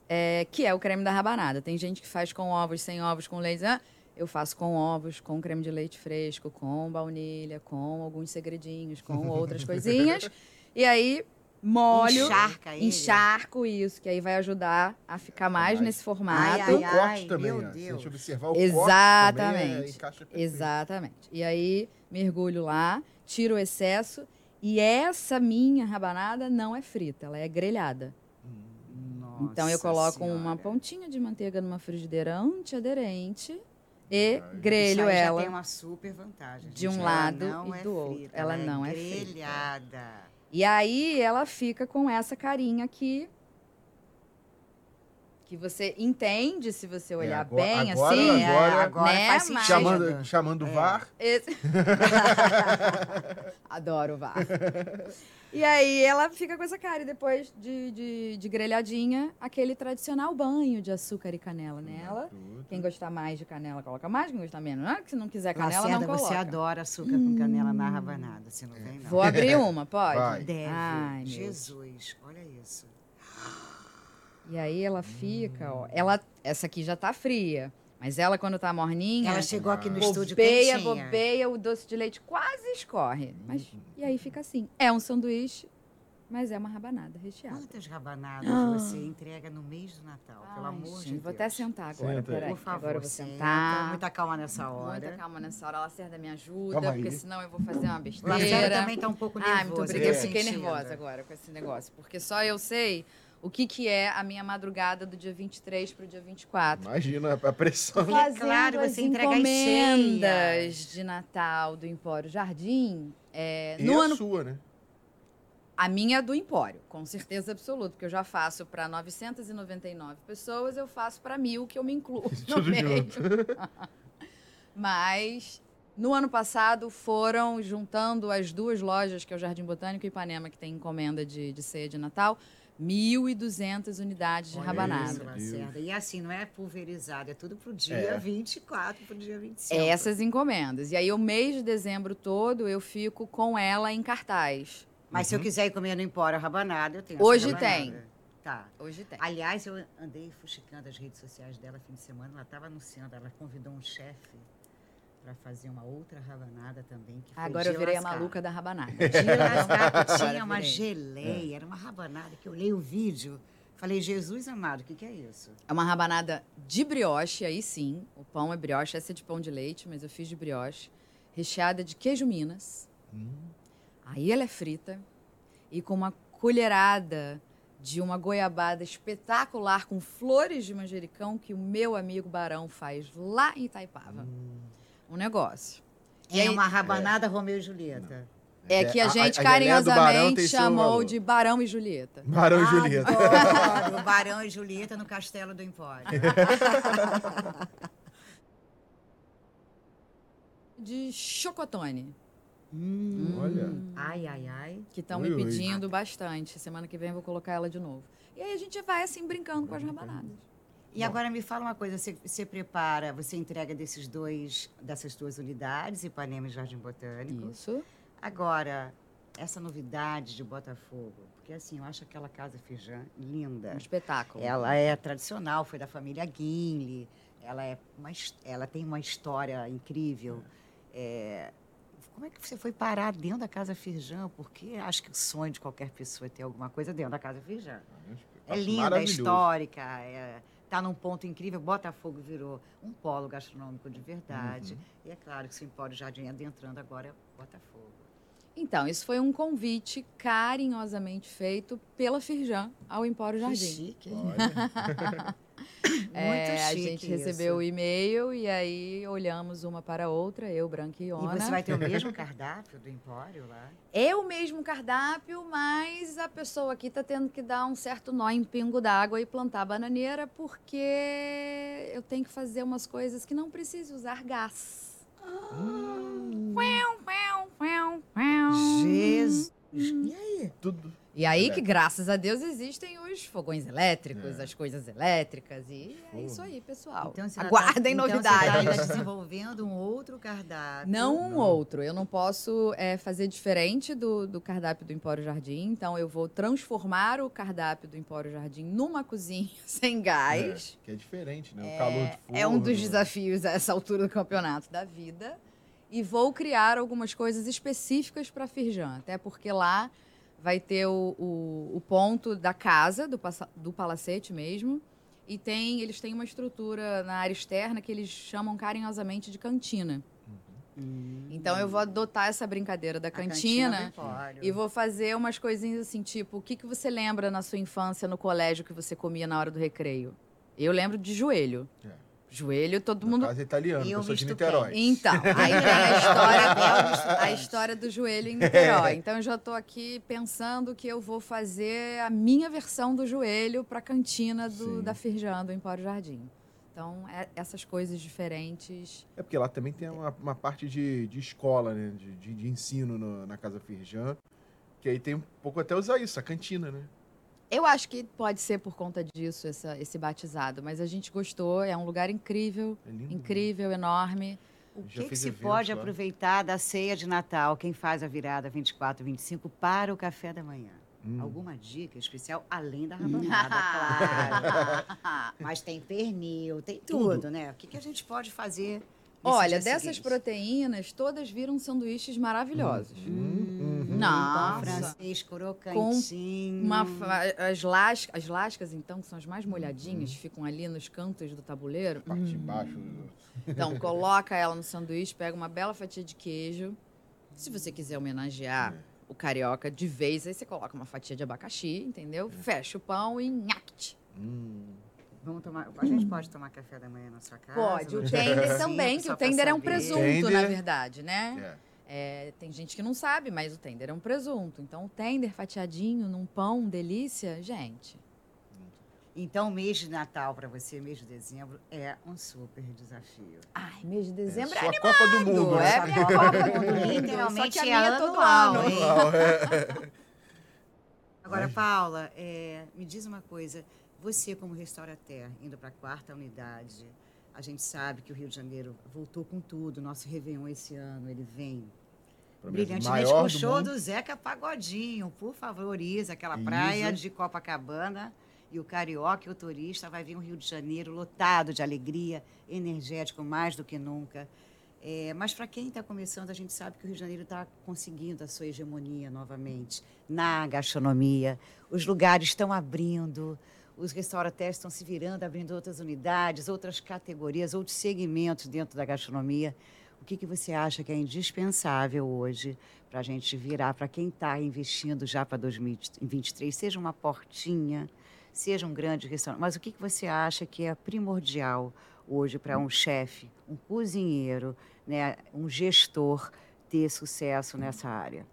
é, que é o creme da rabanada. Tem gente que faz com ovos, sem ovos, com leite. Ah, eu faço com ovos, com creme de leite fresco, com baunilha, com alguns segredinhos, com outras coisinhas. E aí molho, Encharca ele. encharco isso, que aí vai ajudar a ficar mais mais. nesse formato. Ai, Tem o ai, corte também, meu ó. Se a Deus. gente observar o Exatamente. corte também, é. Exatamente. E aí, mergulho lá, tiro o excesso. E essa minha rabanada não é frita, ela é grelhada. Nossa então eu coloco Senhora. uma pontinha de manteiga numa frigideira antiaderente e Ai. grelho ela. Tem uma super vantagem. de um lado ela não e é do outro. frita, Ela não é frita. grelhada. E aí ela fica com essa carinha aqui. Que você entende se você olhar É, agora- bem, agora- assim. É, agora- agora né, faz sentido. Chamando, chamando o É. VAR. Esse- Adoro o VAR. E aí ela fica com essa cara. E depois de, de, de grelhadinha, aquele tradicional banho de açúcar e canela nela. Tudo. Quem gostar mais de canela, coloca mais. Quem gostar menos, não é que se não quiser canela, Lacerda, não você coloca. adora açúcar com canela na rabanada. Você não vem, não. Vou abrir uma, pode? Vai. Deve. Ai, meu Jesus, olha isso. E aí ela fica, ó. Ela, essa aqui já tá fria. Mas ela, quando tá morninha, Ela chegou aqui no estúdio bobeia, quentinha. bobeia, o doce de leite quase escorre. Mas, e aí fica assim. É um sanduíche, mas é uma rabanada recheada. Quantas rabanadas você entrega no mês do Natal? Pelo Ah. Ai, amor gente, de Deus. vou até sentar agora, Senta aí. peraí. Por favor, agora eu vou senta. sentar. Muita calma nessa hora. Muita calma nessa hora. Lacerda me ajuda, Calma aí. porque senão eu vou fazer uma besteira. Lacerda também tá um pouco nervoso. Ai, muito eu obrigada. tô Eu fiquei nervosa agora com esse negócio. Porque só eu sei o que, que é a minha madrugada do dia 23 pro dia 24. Imagina a pressão. Fazendo claro, as você entrega as encomendas de Natal do Empório Jardim. É, E no a ano, sua, né? a minha é do Empório, com certeza absoluta, porque eu já faço para 999 pessoas, eu faço para mil, que eu me incluo no meio. Mas no ano passado foram juntando as duas lojas, que é o Jardim Botânico e Ipanema, que tem encomenda de, de ceia de Natal, 1.200 unidades de Olha rabanada. isso. E assim, não é pulverizado, é tudo pro dia É. 24, pro dia 25. É essas encomendas. E aí, o mês de dezembro todo, eu fico com ela em cartaz. Mas se eu quiser ir comer no Empório a rabanada, eu tenho Hoje tem. Tá. Hoje tem. Aliás, eu andei fuxicando as redes sociais dela fim de semana, ela estava anunciando, ela convidou um chefe para fazer uma outra rabanada também. Que foi Agora eu virei a maluca da rabanada. De lascar, que Agora tinha uma geleia, era uma rabanada, que eu olhei o vídeo, falei, Jesus amado, o que, que é isso? É uma rabanada de brioche, aí sim. O pão é brioche, essa é de pão de leite, mas eu fiz de brioche. Recheada de queijo Minas. Hum. Aí ela é frita. E com uma colherada de uma goiabada espetacular com flores de manjericão que o meu amigo Barão faz lá em Itaipava. Um negócio. E É aí- uma rabanada Romeu e Julieta. É que a A- gente a Barão carinhosamente chamou de Barão e Julieta. Barão e Julieta. Adoro. Barão e Julieta no Castelo do Empório. De chocotone, Olha. Ai, ai, ai. que estão Ui, me ui. pedindo bastante. Semana que vem eu vou colocar ela de novo. E aí a gente vai assim brincando com as rabanadas. E agora me fala uma coisa, você, você prepara, você entrega desses dois, dessas duas unidades, Ipanema e Jardim Botânico. Isso. Agora, essa novidade de Botafogo, porque assim, eu acho aquela casa Feijão linda. Um espetáculo. Ela é tradicional, foi da família Guinle, ela, é uma, ela tem uma história incrível. É, como é que você foi parar dentro da Casa Firjan? Porque acho que o sonho de qualquer pessoa é ter alguma coisa dentro da Casa Firjan. É linda, é histórica, é, tá num ponto incrível. Botafogo virou um polo gastronômico de verdade. E é claro que o Empório Jardim adentrando agora é Botafogo. Então, isso foi um convite carinhosamente feito pela Firjan ao Empório Que Jardim. chique, hein? É, Muito a chique gente recebeu o e-mail e aí olhamos uma para a outra, eu, Branca e E Iona. você vai ter o mesmo cardápio do Empório lá? É o mesmo cardápio, mas a pessoa aqui está tendo que dar um certo nó em pingo d'água e plantar bananeira, porque eu tenho que fazer umas coisas que não preciso usar gás. Jesus! E aí? Tudo. E aí É. que, graças a Deus, existem os fogões elétricos, É. as coisas elétricas. E é isso aí, pessoal. Então, você ainda Aguardem tá, Então, novidades. você está desenvolvendo um outro cardápio. Não um Não. outro. Eu não posso é, fazer diferente do, do cardápio do Empório Jardim. Então, eu vou transformar o cardápio do Empório Jardim numa cozinha sem gás. É, que é diferente, né? O calor de fogo. É um dos desafios a essa altura do campeonato da vida. E vou criar algumas coisas específicas para Firjan. Até porque lá vai ter o, o, o ponto da casa, do, do palacete mesmo. E tem, eles têm uma estrutura na área externa que eles chamam carinhosamente de cantina. Então eu vou adotar essa brincadeira da cantina cantina, Empório. e vou fazer umas coisinhas assim, tipo, o que, que você lembra na sua infância no colégio que você comia na hora do recreio? Eu lembro de joelho. É. Joelho, todo No mundo. caso é italiano, Eu sou de Niterói. Então, aí tem a história, a história do joelho em Niterói. Então eu já estou aqui pensando que eu vou fazer a minha versão do joelho para a cantina do, Sim. da Firjan, do Empório Jardim. Então, é- essas coisas diferentes. É porque lá também tem uma, uma parte de, de escola, né? De, de, de ensino no- na Casa Firjan. Que aí tem um pouco até usar isso, a cantina, né? Eu acho que pode ser por conta disso essa- esse batizado, mas a gente gostou, é um lugar incrível, É lindo. incrível, enorme. O Já que, que se eventos pode lá. aproveitar da ceia de Natal, quem faz a virada 24, 25, para o café da manhã? Hum. Alguma dica especial, além da rabanada, claro. Mas tem pernil, tem tudo, né? O que, que a gente pode fazer Olha, dessas seguinte? proteínas, todas viram sanduíches maravilhosos. Hum, uhum. Nossa. Pão francês, crocantinho. Uma, fa- as, lascas, as lascas, então, que são as mais molhadinhas, ficam ali nos cantos do tabuleiro. Parte de baixo. Então, coloca ela no sanduíche, pega uma bela fatia de queijo. Se você quiser homenagear o carioca de vez, aí você coloca uma fatia de abacaxi, entendeu? Fecha o pão e nhact. Hum. Vamos tomar, a gente pode tomar café da manhã na sua casa? Pode. O tender também, que o tender é um presunto, Tender- na verdade, né? É. É, tem gente que não sabe, mas o tender é um presunto. Então, o tender fatiadinho num pão, delícia, gente. Então, o mês de Natal para você, mês de dezembro, é um super desafio. Ai, mês de É dezembro é, sua Copa do Mundo. É né? minha Copa do Mundo. Literalmente é a é todo ano. é. Agora, Paula, é, me diz uma coisa. Você, como restaurateur, indo para a quarta unidade, a gente sabe que o Rio de Janeiro voltou com tudo. Nosso Réveillon esse ano, ele vem brilhantemente com o show mundo. do Zeca Pagodinho. Por favor, Isa, aquela Isa. praia de Copacabana. E o carioca e o turista vai vir um Rio de Janeiro lotado de alegria, energético mais do que nunca. É, mas para quem está começando, a gente sabe que o Rio de Janeiro está conseguindo a sua hegemonia novamente na gastronomia. Os lugares estão abrindo, os restaurantes estão se virando, abrindo outras unidades, outras categorias, outros segmentos dentro da gastronomia. O que, que você acha que é indispensável hoje para a gente virar para quem está investindo já para 2023, seja uma portinha, seja um grande restaurante, mas o que, que você acha que é primordial hoje para um chefe, um cozinheiro, né, um gestor ter sucesso nessa área?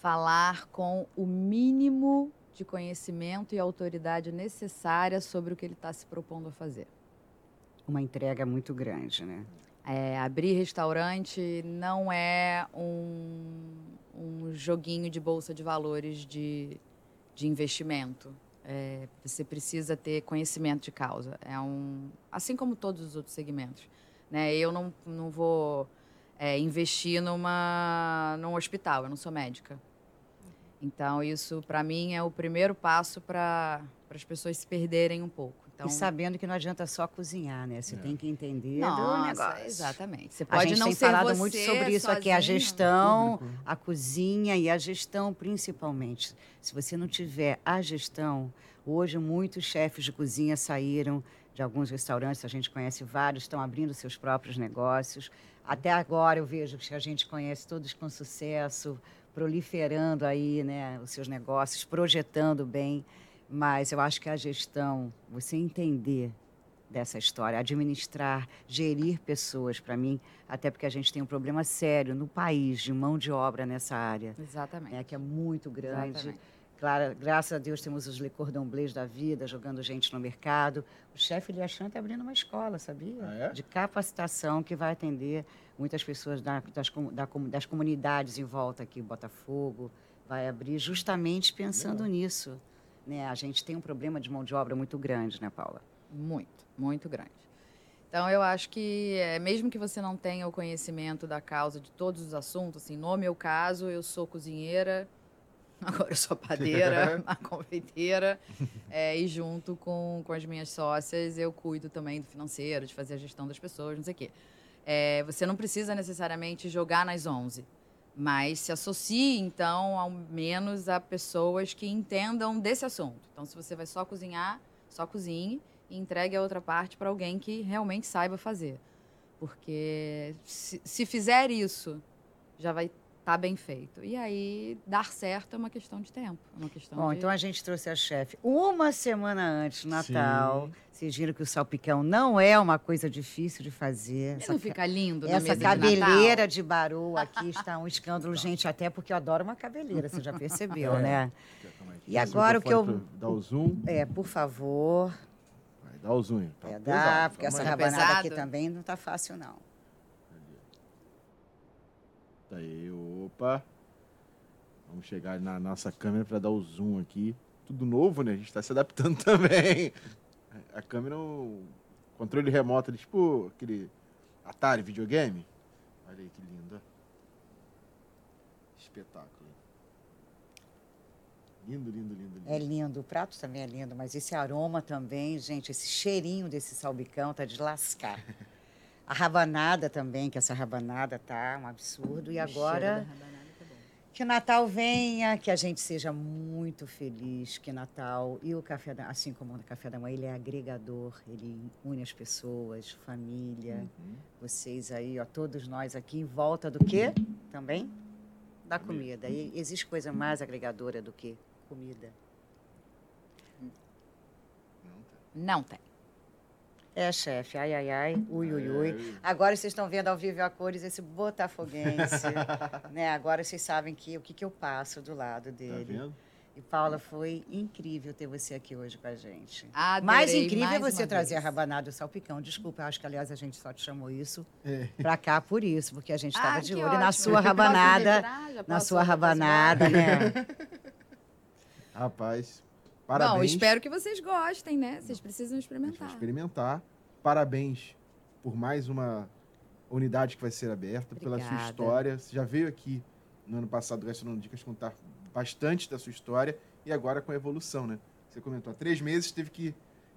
Falar com o mínimo de conhecimento e autoridade necessária sobre o que ele está se propondo a fazer. Uma entrega muito grande, né? É, abrir restaurante não é um, um joguinho de bolsa de valores de, de investimento. É, você precisa ter conhecimento de causa. É um, assim como todos os outros segmentos. Né? Eu não, não vou é, investir numa, num hospital, eu não sou médica. Então, isso, para mim, é o primeiro passo para as pessoas se perderem um pouco. Então, e sabendo que não adianta só cozinhar, né? Você é. tem que entender Nossa, do negócio. Exatamente. Você pode a gente não tem falado muito sobre isso sozinho. aqui, a gestão, a cozinha e a gestão principalmente. Se você não tiver a gestão, hoje muitos chefes de cozinha saíram de alguns restaurantes, a gente conhece vários, estão abrindo seus próprios negócios. Até agora eu vejo que a gente conhece todos com sucesso, proliferando aí, né, os seus negócios, projetando bem. Mas eu acho que a gestão, você entender dessa história, administrar, gerir pessoas, para mim, até porque a gente tem um problema sério no país de mão de obra nessa área. Exatamente. Né, que é muito grande. Exatamente. Claro, graças a Deus temos os Le Cordon Bleus da vida, jogando gente no mercado. O chefe Liachan está abrindo uma escola, sabia? Ah, é? De capacitação que vai atender muitas pessoas da, das, da, das comunidades em volta aqui, Botafogo. Vai abrir justamente pensando nisso. Né? A gente tem um problema de mão de obra muito grande, né, Paula? Muito, muito grande. Então, eu acho que, é, mesmo que você não tenha o conhecimento da causa de todos os assuntos, assim, no meu caso, eu sou cozinheira, agora eu sou padeira, a confeiteira, é, e junto com, com as minhas sócias eu cuido também do financeiro, de fazer a gestão das pessoas, não sei o quê. É, você não precisa necessariamente jogar nas 11, mas se associe, então, ao menos a pessoas que entendam desse assunto. Então, se você vai só cozinhar, só cozinhe e entregue a outra parte para alguém que realmente saiba fazer. Porque se, se fizer isso, já vai tá bem feito. E aí, dar certo é uma questão de tempo. É uma questão Bom, de... então a gente trouxe a chefe uma semana antes do Natal. Sim. Vocês viram que o salpicão não é uma coisa difícil de fazer. Essa, não fica lindo na Essa cabeleira de, de baru aqui está um escândalo, gente, até porque eu adoro uma cabeleira, você já percebeu, é. né? E agora o que eu... Dá o zoom. É, por favor. Vai, dá o zoom. Tá é, dá, porque essa rabanada aqui também não está fácil, não. Tá aí, opa. Vamos chegar na nossa câmera para dar o zoom aqui. Tudo novo, né? A gente está se adaptando também. A câmera, o controle remoto, tipo aquele Atari videogame. Olha aí que lindo. Espetáculo. Lindo, lindo, lindo, lindo. É lindo. O prato também é lindo, mas esse aroma também, gente, esse cheirinho desse salbicão tá de lascar. A rabanada também, que essa rabanada tá um absurdo. E agora tá que o Natal venha, que a gente seja muito feliz, que Natal e o café da, assim como o café da manhã, ele é agregador, ele une as pessoas, família, uhum. vocês aí, ó, todos nós aqui em volta do quê? Também da comida. E existe coisa mais agregadora do que comida? Não tem. É, chefe, ai, ai, ai, ui, ui, ui. Agora vocês estão vendo ao vivo a cores esse botafoguense, né? Agora vocês sabem que o que, que eu passo do lado tá dele. Tá vendo? E Paula, foi incrível ter você aqui hoje com a gente. Adorei, mais incrível mais é você trazer vez. a rabanada e o salpicão. Desculpa, acho que aliás a gente só te chamou isso é. pra cá por isso, porque a gente estava ah, de olho ótimo. na sua rabanada, na sua rabanada, né? Rapaz, Parabéns. Bom, espero que vocês gostem, né? Vocês precisam experimentar. experimentar. Parabéns por mais uma unidade que vai ser aberta, Obrigada. pela sua história. Você já veio aqui no ano passado, Gastronomia Dicas, contar bastante da sua história e agora com a evolução, né? Você comentou, há três meses teve que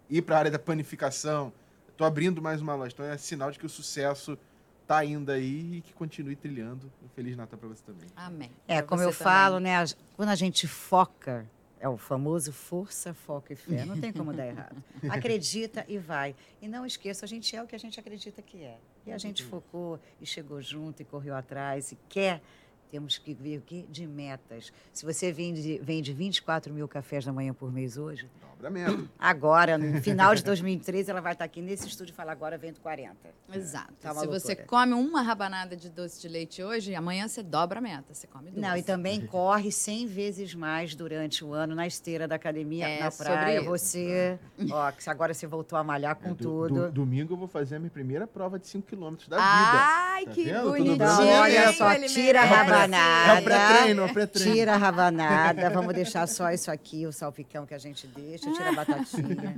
ir para a área da panificação. Estou abrindo mais uma loja. Então é sinal de que o sucesso está indo aí e que continue trilhando. Um Feliz Natal para você também. Amém. É, pra como eu também. falo, né? Quando a gente foca É o famoso força, foco e fé. Não tem como dar errado. Acredita e vai. E não esqueça, a gente é o que a gente acredita que é. E a gente focou e chegou junto e correu atrás e quer. Temos que ver o quê? De metas. Se você vende, vende 24 mil cafés da manhã por mês hoje, Dobra a meta. agora, no final de 2013, ela vai estar aqui nesse estúdio e falar agora vendo 40. Exato. Tá Se você loucura. come uma rabanada de doce de leite hoje, amanhã você dobra a meta, você come duas. Não, e também corre 100 vezes mais durante o ano na esteira da academia, É na sobre praia. Você, ó, que agora você voltou a malhar com É, do- tudo. do- domingo eu vou fazer a minha primeira prova de 5 km da vida. Ai, Tá que vendo? Tudo bonitinho. olha só, tira a merece. Rabanada. É o pré-treino, é o pré-treino. Tira a rabanada. Vamos deixar só isso aqui, o salpicão que a gente deixa. Tira a batatinha.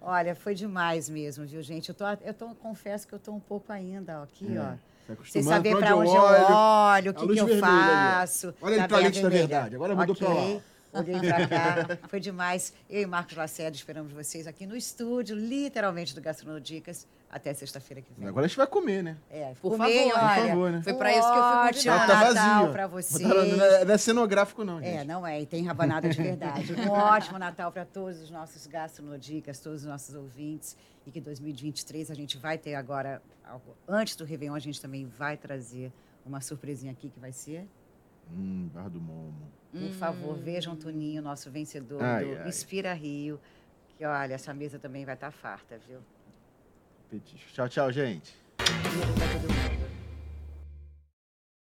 Olha, foi demais mesmo, viu, gente? Eu, tô, eu tô, confesso que eu tô um pouco ainda ó, aqui, É. ó. Tá Sem saber pra para onde eu olho. o que, que eu vermelha ali, faço. Olha ali Tá pra bem a lente da vermelha. verdade. Agora mudou pra Ok, lá. Olhei pra cá. Foi demais. Eu e Marcos Lacerda esperamos vocês aqui no estúdio, literalmente do Gastronodicas, até sexta-feira que vem. Agora a gente vai comer, né? É, Por comer, favor, por olha, favor, né? Foi pra isso que eu fui ótimo convidada. tá Natal vazio. pra vocês. Não é, não é cenográfico, não, gente. É, não é. E tem rabanada de verdade. Um ótimo Natal para todos os nossos gastronodicas, todos os nossos ouvintes. E que 2023 a gente vai ter agora, algo- antes do Réveillon, a gente também vai trazer uma surpresinha aqui que vai ser. Hum, Barra do Momo. Por favor, vejam o Toninho, nosso vencedor Ai, do ai. Inspira Rio. Que olha, essa mesa também vai estar farta, viu? Tchau, tchau, gente.